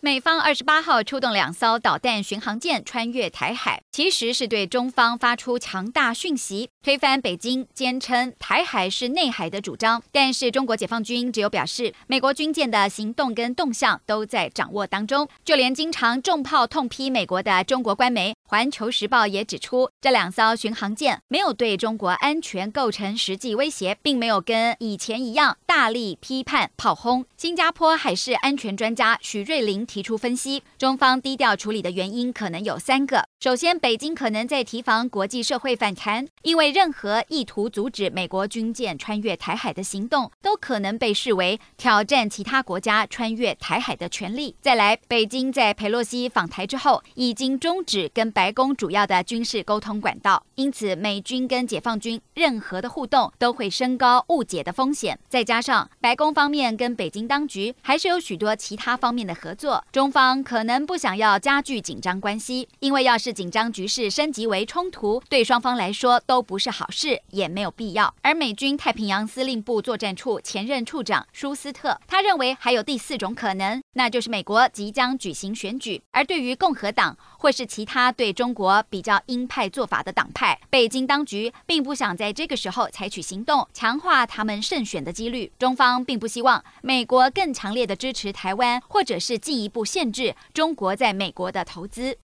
美方二十八号出动两艘导弹巡航舰穿越台海，其实是对中方发出强大讯息，推翻北京坚称台海是内海的主张。但是中国解放军只有表示，美国军舰的行动跟动向都在掌握当中。就连经常重炮痛批美国的中国官媒《环球时报》也指出，这两艘巡航舰没有对中国安全构成实际威胁，并没有跟以前一样大力批判炮轰。新加坡海事安全专家许瑞麟提出分析，中方低调处理的原因可能有三个。首先，北京可能在提防国际社会反弹，因为任何意图阻止美国军舰穿越台海的行动，都可能被视为挑战其他国家穿越台海的权利。再来，北京在佩洛西访台之后，已经终止跟白宫主要的军事沟通管道，因此美军跟解放军任何的互动都会升高误解的风险。再加上上白宫方面跟北京当局还是有许多其他方面的合作，中方可能不想要加剧紧张关系，因为要是紧张局势升级为冲突，对双方来说都不是好事，也没有必要。而美军太平洋司令部作战处前任处长舒斯特，他认为还有第四种可能，那就是美国即将举行选举，而对于共和党或是其他对中国比较鹰派做法的党派，北京当局并不想在这个时候采取行动，强化他们胜选的几率。中方并不希望美国更强烈的支持台湾，或者是进一步限制中国在美国的投资。